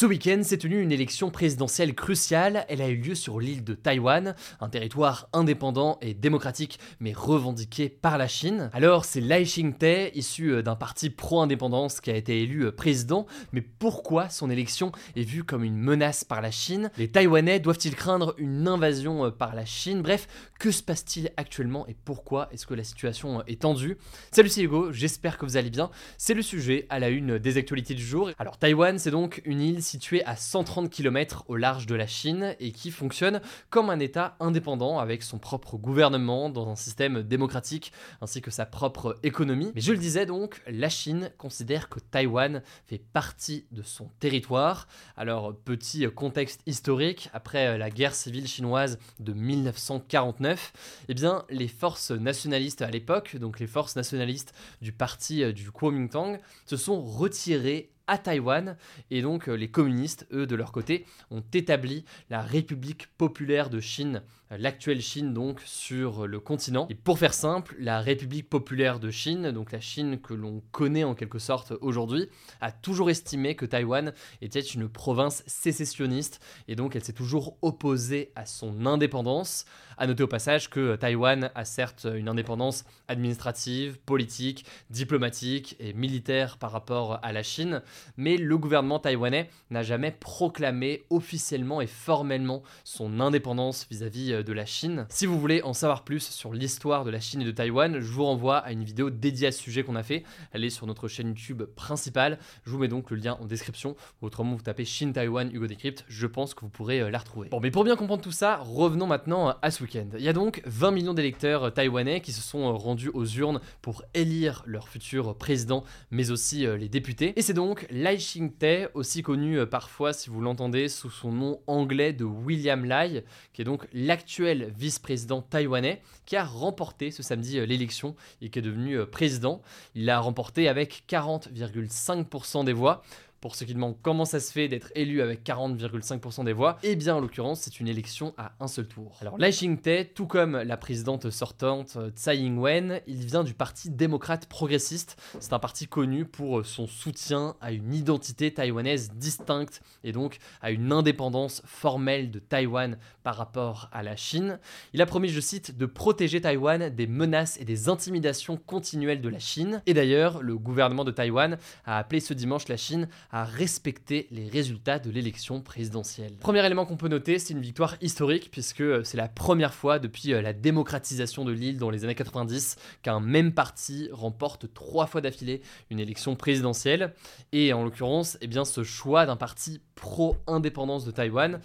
Ce week-end s'est tenue une élection présidentielle cruciale. Elle a eu lieu sur l'île de Taïwan, un territoire indépendant et démocratique, mais revendiqué par la Chine. Alors, c'est Lai Ching-te, issu euh, d'un parti pro-indépendance, qui a été élu euh, président. Mais pourquoi son élection est vue comme une menace par la Chine? Les Taïwanais doivent-ils craindre une invasion euh, par la Chine? Bref, que se passe-t-il actuellement et pourquoi est-ce que la situation est tendue? Salut, c'est Hugo, j'espère que vous allez bien. C'est le sujet à la une des actualités du jour. Alors, Taïwan, c'est donc une île situé à 130 km au large de la Chine et qui fonctionne comme un État indépendant avec son propre gouvernement dans un système démocratique ainsi que sa propre économie. Mais je le disais donc, la Chine considère que Taïwan fait partie de son territoire. Alors petit contexte historique, après la guerre civile chinoise de 1949, eh bien les forces nationalistes à l'époque, donc les forces nationalistes du parti du Kuomintang, se sont retirées à Taïwan. Et donc euh, les communistes, eux, de leur côté, ont établi la République populaire de Chine, euh, l'actuelle Chine donc, sur le continent. Et pour faire simple, la République populaire de Chine, donc la Chine que l'on connaît en quelque sorte aujourd'hui, a toujours estimé que Taïwan était une province sécessionniste et donc elle s'est toujours opposée à son indépendance. À noter au passage que Taïwan a certes une indépendance administrative, politique, diplomatique et militaire par rapport à la Chine, mais le gouvernement taïwanais n'a jamais proclamé officiellement et formellement son indépendance vis-à-vis euh, de la Chine. Si vous voulez en savoir plus sur l'histoire de la Chine et de Taïwan, je vous renvoie à une vidéo dédiée à ce sujet qu'on a fait. Elle est sur notre chaîne YouTube principale. Je vous mets donc le lien en description. Autrement, vous tapez Chine Taïwan Hugo Decrypt. Je pense que vous pourrez euh, la retrouver. Bon, mais pour bien comprendre tout ça, revenons maintenant à ce week-end. Il y a donc 20 millions d'électeurs taïwanais qui se sont rendus aux urnes pour élire leur futur président, mais aussi euh, les députés. Et c'est donc Lai Ching-te, aussi connu euh, parfois, si vous l'entendez, sous son nom anglais de William Lai, qui est donc l'actuel vice-président taïwanais, qui a remporté ce samedi euh, l'élection et qui est devenu euh, président. Il l'a remporté avec 40,5% des voix. Pour ceux qui demandent comment ça se fait d'être élu avec 40,5% des voix, eh bien en l'occurrence c'est une élection à un seul tour. Alors Lai Ching-te, tout comme la présidente sortante euh, Tsai Ing-wen, il vient du parti démocrate progressiste. C'est un parti connu pour son soutien à une identité taïwanaise distincte et donc à une indépendance formelle de Taïwan par rapport à la Chine. Il a promis, je cite, de protéger Taïwan des menaces et des intimidations continuelles de la Chine. Et d'ailleurs, le gouvernement de Taïwan a appelé ce dimanche la Chine à respecter les résultats de l'élection présidentielle. Premier élément qu'on peut noter, c'est une victoire historique puisque euh, c'est la première fois depuis euh, la démocratisation de l'île dans les années 90 qu'un même parti remporte trois fois d'affilée une élection présidentielle. Et en l'occurrence, eh ce choix d'un parti pro-indépendance de Taïwan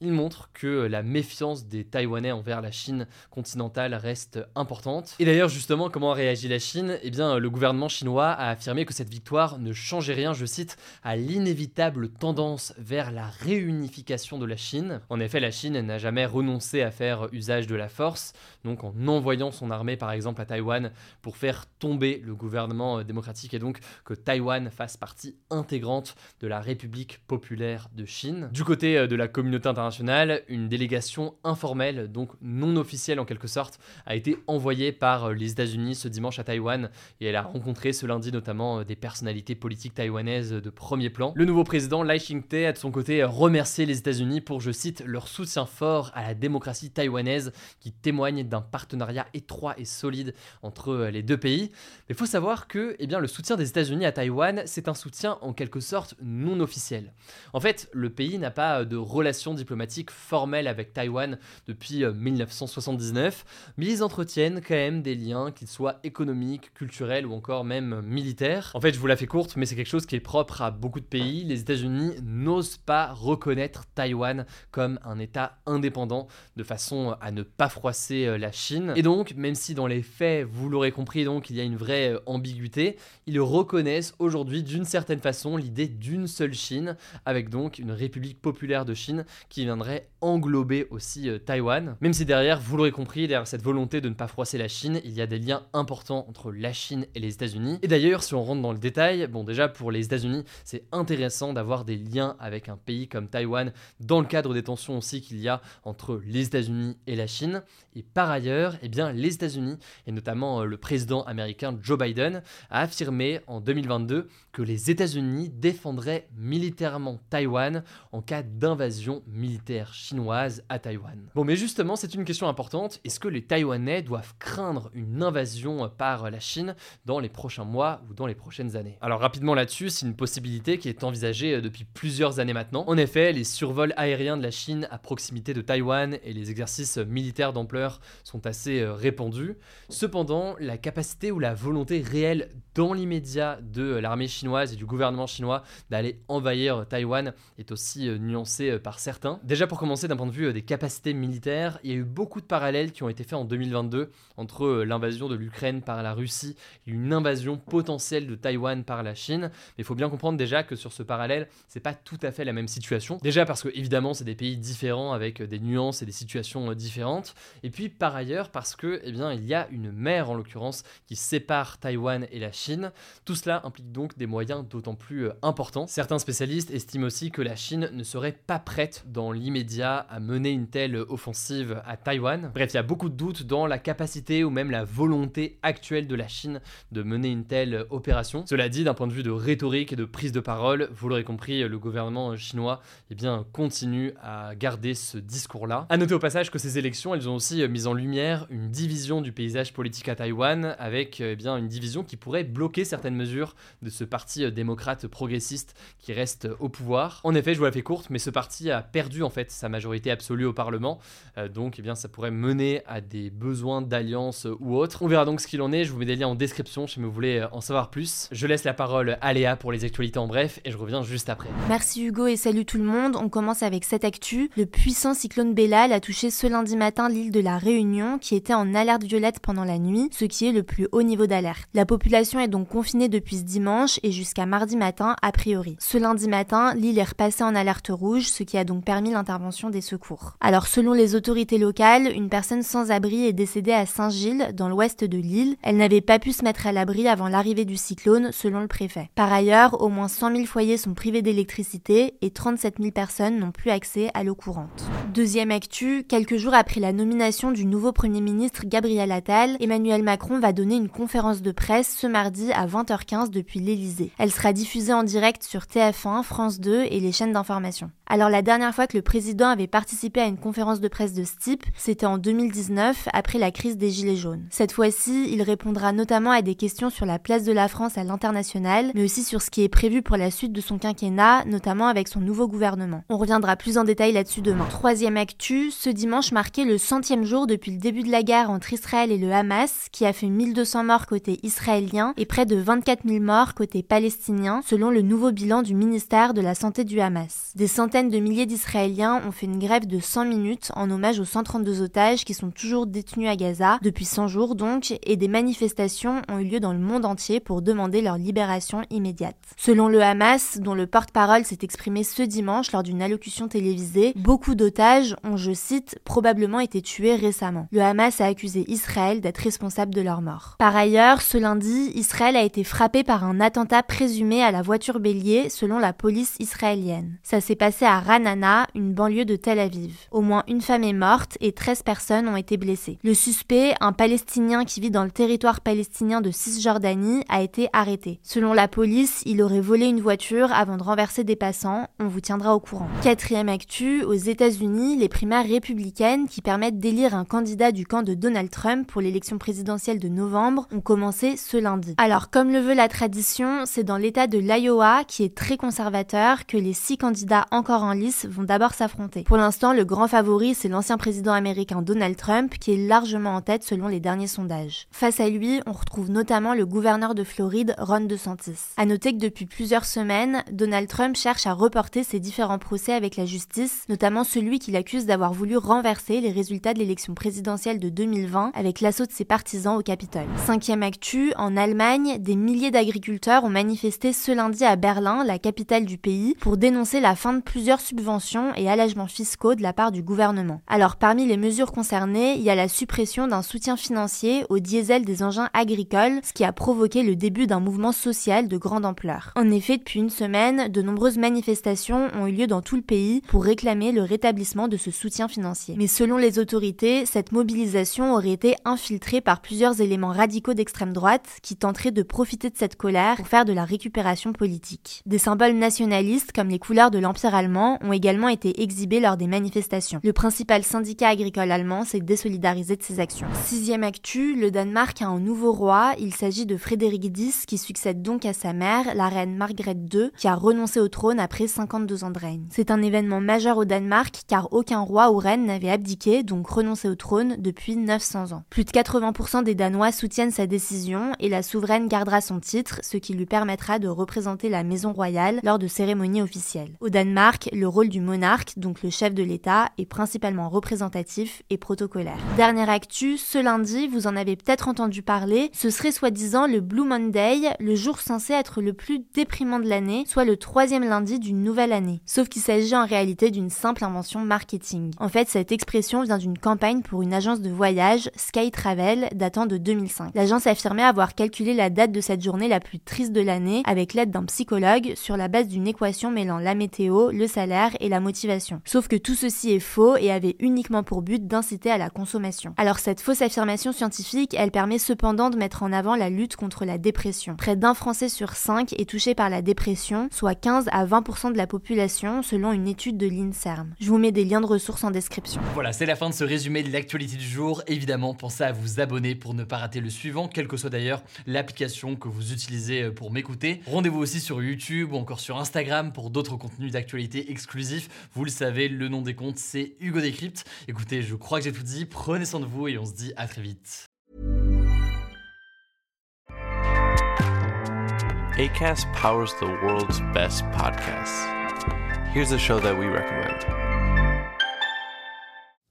il montre que la méfiance des Taïwanais envers la Chine continentale reste importante. Et d'ailleurs, justement, comment a réagi la Chine? Eh bien, le gouvernement chinois a affirmé que cette victoire ne changeait rien, je cite, à l'inévitable tendance vers la réunification de la Chine. En effet, la Chine n'a jamais renoncé à faire usage de la force, donc en envoyant son armée par exemple à Taïwan pour faire tomber le gouvernement euh, démocratique et donc que Taïwan fasse partie intégrante de la République populaire de Chine. Du côté euh, de la communauté internationale, une délégation informelle, donc non officielle en quelque sorte, a été envoyée par euh, les États-Unis ce dimanche à Taïwan et elle a rencontré ce lundi notamment euh, des personnalités politiques taïwanaises de premier plan. Le nouveau président Lai Ching-te a de son côté remercié les États-Unis pour, je cite, leur soutien fort à la démocratie taïwanaise qui témoigne d'un partenariat étroit et solide entre euh, les deux pays. Mais il faut savoir que eh bien, le soutien des États-Unis à Taïwan, c'est un soutien en quelque sorte non officiel. En fait, le pays n'a pas de relations diplomatiques diplomatique formel avec Taïwan depuis 1979, euh, mais ils entretiennent quand même des liens, qu'ils soient économiques, culturels ou encore même militaires. En fait, je vous la fais courte, mais c'est quelque chose qui est propre à beaucoup de pays. Les États-Unis n'osent pas reconnaître Taïwan comme un État indépendant de façon à ne pas froisser euh, la Chine. Et donc, même si dans les faits, vous l'aurez compris, donc il y a une vraie euh, ambiguïté, ils reconnaissent aujourd'hui d'une certaine façon l'idée d'une seule Chine, avec donc une République populaire de Chine qui englober aussi euh, Taïwan. Même si derrière, vous l'aurez compris, derrière cette volonté de ne pas froisser la Chine, il y a des liens importants entre la Chine et les États-Unis. Et d'ailleurs, si on rentre dans le détail, bon déjà pour les États-Unis, c'est intéressant d'avoir des liens avec un pays comme Taïwan dans le cadre des tensions aussi qu'il y a entre les États-Unis et la Chine. Et par ailleurs, eh bien, les États-Unis, et notamment euh, le président américain Joe Biden, a affirmé en 2022 que les États-Unis défendraient militairement Taïwan en cas d'invasion militaire chinoise à Taïwan. Bon, mais justement, c'est une question importante. Est-ce que les Taïwanais doivent craindre une invasion par la Chine dans les prochains mois ou dans les prochaines années? Alors rapidement là-dessus, c'est une possibilité qui est envisagée euh, depuis plusieurs années maintenant. En effet, les survols aériens de la Chine à proximité de Taïwan et les exercices militaires d'ampleur sont assez euh, répandus. Cependant, la capacité ou la volonté réelle dans l'immédiat de l'armée chinoise et du gouvernement chinois d'aller envahir Taïwan est aussi euh, nuancée euh, par certains. Déjà pour commencer d'un point de vue euh, des capacités militaires, il y a eu beaucoup de parallèles qui ont été faits en 2022 entre l'invasion de l'Ukraine par la Russie et une invasion potentielle de Taïwan par la Chine. Mais il faut bien comprendre déjà que sur ce parallèle, c'est pas tout à fait la même situation. Déjà parce que évidemment c'est des pays différents avec des nuances et des situations différentes. Et puis par ailleurs parce que eh bien il y a une mer en l'occurrence qui sépare Taïwan et la Chine tout cela implique donc des moyens d'autant plus euh, importants. Certains spécialistes estiment aussi que la Chine ne serait pas prête dans l'immédiat à mener une telle offensive à Taïwan. Bref, il y a beaucoup de doutes dans la capacité ou même la volonté actuelle de la Chine de mener une telle opération. Cela dit, d'un point de vue de rhétorique et de prise de parole, vous l'aurez compris, le gouvernement chinois eh bien, continue à garder ce discours-là. A noter au passage que ces élections, elles ont aussi mis en lumière une division du paysage politique à Taïwan, avec eh bien, une division qui pourrait bloquer certaines mesures de ce parti démocrate progressiste qui reste au pouvoir. En effet, je vous la fais courte, mais ce parti a perdu fait sa majorité absolue au Parlement, euh, donc eh bien, ça pourrait mener à des besoins d'alliance ou autres. On verra donc ce qu'il en est, je vous mets des liens en description si vous voulez en savoir plus. Je laisse la parole à Léa pour les actualités en bref et je reviens juste après. Merci Hugo et salut tout le monde. On commence avec cette actu. Le puissant cyclone Bellal a touché ce lundi matin l'île de la Réunion qui était en alerte violette pendant la nuit, ce qui est le plus haut niveau d'alerte. La population est donc confinée depuis ce dimanche et jusqu'à mardi matin a priori. Ce lundi matin, l'île est repassée en alerte rouge, ce qui a donc permis l'intervention des secours. Alors selon les autorités locales, une personne sans abri est décédée à Saint-Gilles, dans l'ouest de l'île. Elle n'avait pas pu se mettre à l'abri avant l'arrivée du cyclone, selon le préfet. Par ailleurs, au moins 100 000 foyers sont privés d'électricité et 37 000 personnes n'ont plus accès à l'eau courante. Deuxième actu, quelques jours après la nomination du nouveau Premier ministre Gabriel Attal, Emmanuel Macron va donner une conférence de presse ce mardi à 20h15 depuis l'Elysée. Elle sera diffusée en direct sur TF1, France 2 et les chaînes d'information. Alors la dernière fois que le président avait participé à une conférence de presse de ce type, c'était en 2019 après la crise des Gilets jaunes. Cette fois-ci, il répondra notamment à des questions sur la place de la France à l'international, mais aussi sur ce qui est prévu pour la suite de son quinquennat, notamment avec son nouveau gouvernement. On reviendra plus en détail là-dessus demain. Troisième actu, ce dimanche marquait le centième jour depuis le début de la guerre entre Israël et le Hamas, qui a fait 1200 morts côté israélien et près de 24 000 morts côté palestinien, selon le nouveau bilan du ministère de la Santé du Hamas. Des centaines de milliers d'Israéliens ont fait une grève de 100 minutes en hommage aux 132 otages qui sont toujours détenus à Gaza, depuis 100 jours donc, et des manifestations ont eu lieu dans le monde entier pour demander leur libération immédiate. Selon le Hamas, dont le porte-parole s'est exprimé ce dimanche lors d'une allocution télévisée, beaucoup d'otages ont, je cite, probablement été tués récemment. Le Hamas a accusé Israël d'être responsable de leur mort. Par ailleurs, ce lundi, Israël a été frappé par un attentat présumé à la voiture bélier selon la police israélienne. Ça s'est passé à Ranana, une banlieue de Tel Aviv. Au moins une femme est morte et 13 personnes ont été blessées. Le suspect, un Palestinien qui vit dans le territoire palestinien de Cisjordanie, a été arrêté. Selon la police, il aurait volé une voiture avant de renverser des passants. On vous tiendra au courant. Quatrième actu, aux États-Unis, les primaires républicaines qui permettent d'élire un candidat du camp de Donald Trump pour l'élection présidentielle de novembre ont commencé ce lundi. Alors, comme le veut la tradition, c'est dans l'état de l'Iowa, qui est très conservateur, que les six candidats encore en lice vont d'abord s'affronter. Pour l'instant, le grand favori, c'est l'ancien président américain Donald Trump, qui est largement en tête selon les derniers sondages. Face à lui, on retrouve notamment le gouverneur de Floride, Ron DeSantis. À noter que depuis plusieurs semaines, Donald Trump cherche à reporter ses différents procès avec la justice, notamment celui qu'il accuse d'avoir voulu renverser les résultats de l'élection présidentielle de 2020 avec l'assaut de ses partisans au Capitole. Cinquième actu, en Allemagne, des milliers d'agriculteurs ont manifesté ce lundi à Berlin, la capitale du pays, pour dénoncer la fin de plusieurs subventions et allègements fiscaux de la part du gouvernement. Alors parmi les mesures concernées, il y a la suppression d'un soutien financier au diesel des engins agricoles, ce qui a provoqué le début d'un mouvement social de grande ampleur. En effet, depuis une semaine, de nombreuses manifestations ont eu lieu dans tout le pays pour réclamer le rétablissement de ce soutien financier. Mais selon les autorités, cette mobilisation aurait été infiltrée par plusieurs éléments radicaux d'extrême droite qui tenteraient de profiter de cette colère pour faire de la récupération politique. Des symboles nationalistes comme les couleurs de l'Empire allemand ont également été exhibés lors des manifestations. Le principal syndicat agricole allemand s'est désolidarisé de ces actions. Sixième actu, le Danemark a un nouveau roi. Il s'agit de Frédéric X qui succède donc à sa mère, la reine Margrethe II, qui a renoncé au trône après 52 ans de règne. C'est un événement majeur au Danemark car aucun roi ou reine n'avait abdiqué, donc renoncé au trône depuis 900 ans. Plus de 80% des Danois soutiennent sa décision et la souveraine gardera son titre, ce qui lui permettra de représenter la maison royale lors de cérémonies officielles. Au Danemark, le rôle du monarque, donc le chef de l'État, est principalement représentatif et protocolaire. Dernière actu, ce lundi, vous en avez peut-être entendu parler, ce serait soi-disant le Blue Monday, le jour censé être le plus déprimant de l'année, soit le troisième lundi d'une nouvelle année. Sauf qu'il s'agit en réalité d'une simple invention marketing. En fait, cette expression vient d'une campagne pour une agence de voyage, Sky Travel, datant de 2005. L'agence affirmait avoir calculé la date de cette journée la plus triste de l'année avec l'aide d'un psychologue sur la base d'une équation mêlant la météo, le salaire et la motivation. Sauf que tout ceci est faux et avait uniquement pour but d'inciter à la consommation. Alors cette fausse affirmation scientifique, elle permet cependant de mettre en avant la lutte contre la dépression. Près d'un Français sur cinq est touché par la dépression, soit 15 à 20% de la population selon une étude de l'INSERM. Je vous mets des liens de ressources en description. Voilà, c'est la fin de ce résumé de l'actualité du jour. Évidemment, pensez à vous abonner pour ne pas rater le suivant, quelle que soit d'ailleurs l'application que vous utilisez euh, pour m'écouter. Rendez-vous aussi sur YouTube ou encore sur Instagram pour d'autres contenus d'actualité exclusifs. Vous le savez, le nom des comptes, c'est Hugo Décrypte. Écoutez, je crois que j'ai tout dit. Prenez soin de vous et on se dit à très vite. ACAST powers the world's best podcasts. Here's a show that we recommend.